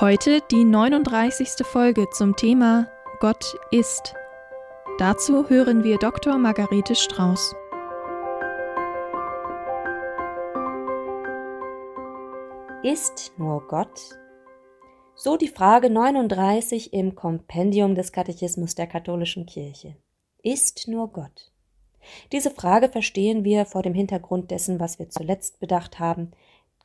Heute die 39. Folge zum Thema Gott ist. Dazu hören wir Dr. Margarete Strauß. Ist nur Gott? So die Frage 39 im Kompendium des Katechismus der katholischen Kirche. Ist nur Gott? Diese Frage verstehen wir vor dem Hintergrund dessen, was wir zuletzt bedacht haben,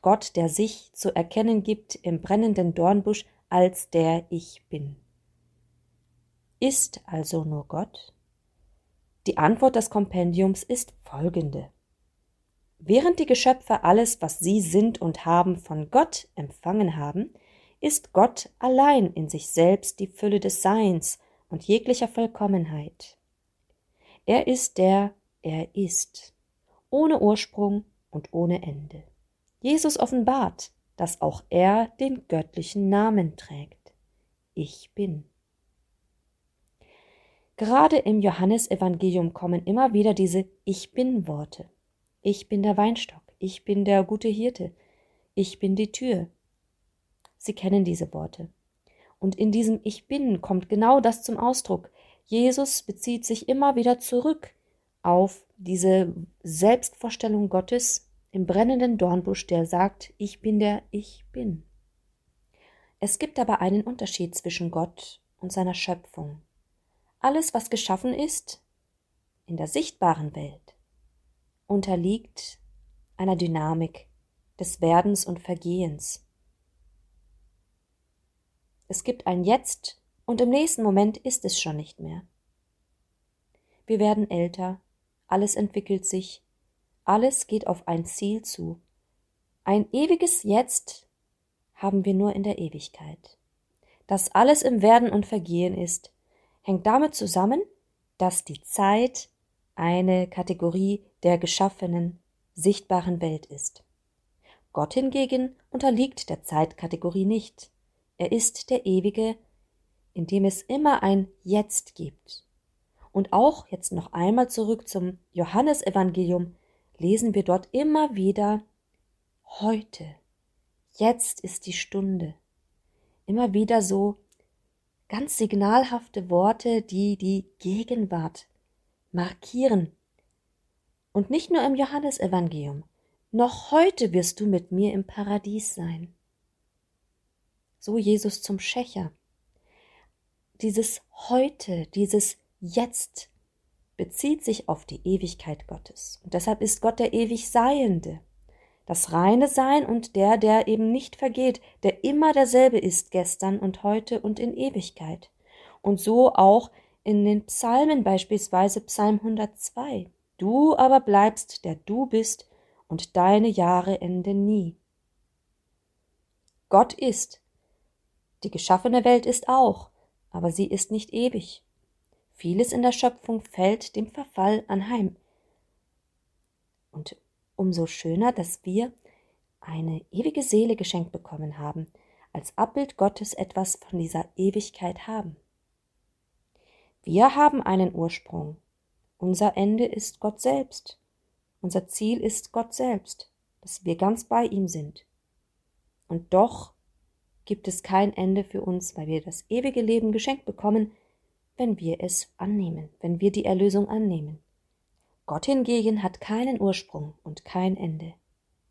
Gott, der sich zu erkennen gibt im brennenden Dornbusch als der Ich bin. Ist also nur Gott? Die Antwort des Kompendiums ist folgende. Während die Geschöpfe alles, was sie sind und haben, von Gott empfangen haben, ist Gott allein in sich selbst die Fülle des Seins und jeglicher Vollkommenheit. Er ist der er ist, ohne Ursprung und ohne Ende. Jesus offenbart, dass auch er den göttlichen Namen trägt. Ich bin. Gerade im Johannesevangelium kommen immer wieder diese Ich bin Worte. Ich bin der Weinstock, ich bin der gute Hirte, ich bin die Tür. Sie kennen diese Worte. Und in diesem Ich bin kommt genau das zum Ausdruck. Jesus bezieht sich immer wieder zurück auf diese Selbstvorstellung Gottes im brennenden Dornbusch, der sagt, ich bin der Ich bin. Es gibt aber einen Unterschied zwischen Gott und seiner Schöpfung. Alles, was geschaffen ist, in der sichtbaren Welt, unterliegt einer Dynamik des Werdens und Vergehens. Es gibt ein Jetzt und im nächsten Moment ist es schon nicht mehr. Wir werden älter, alles entwickelt sich, alles geht auf ein Ziel zu. Ein ewiges Jetzt haben wir nur in der Ewigkeit. Dass alles im Werden und Vergehen ist, hängt damit zusammen, dass die Zeit eine Kategorie der geschaffenen, sichtbaren Welt ist. Gott hingegen unterliegt der Zeitkategorie nicht. Er ist der Ewige, in dem es immer ein Jetzt gibt. Und auch jetzt noch einmal zurück zum Johannesevangelium, lesen wir dort immer wieder heute, jetzt ist die Stunde. Immer wieder so ganz signalhafte Worte, die die Gegenwart markieren. Und nicht nur im Johannesevangelium, noch heute wirst du mit mir im Paradies sein. So Jesus zum Schächer. Dieses heute, dieses jetzt bezieht sich auf die Ewigkeit Gottes. Und deshalb ist Gott der ewig Seiende, das reine Sein und der, der eben nicht vergeht, der immer derselbe ist gestern und heute und in Ewigkeit. Und so auch in den Psalmen beispielsweise Psalm 102. Du aber bleibst, der du bist, und deine Jahre enden nie. Gott ist. Die geschaffene Welt ist auch, aber sie ist nicht ewig. Vieles in der Schöpfung fällt dem Verfall anheim. Und umso schöner, dass wir eine ewige Seele geschenkt bekommen haben, als Abbild Gottes etwas von dieser Ewigkeit haben. Wir haben einen Ursprung. Unser Ende ist Gott selbst. Unser Ziel ist Gott selbst, dass wir ganz bei ihm sind. Und doch gibt es kein Ende für uns, weil wir das ewige Leben geschenkt bekommen, wenn wir es annehmen, wenn wir die Erlösung annehmen. Gott hingegen hat keinen Ursprung und kein Ende.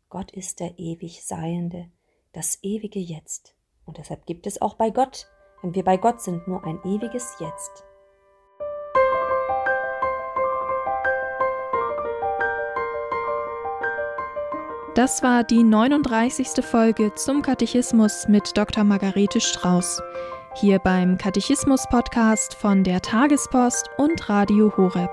Gott ist der ewig Seiende, das ewige Jetzt. Und deshalb gibt es auch bei Gott, wenn wir bei Gott sind, nur ein ewiges Jetzt. Das war die 39. Folge zum Katechismus mit Dr. Margarete Strauß hier beim Katechismus-Podcast von der Tagespost und Radio Horeb.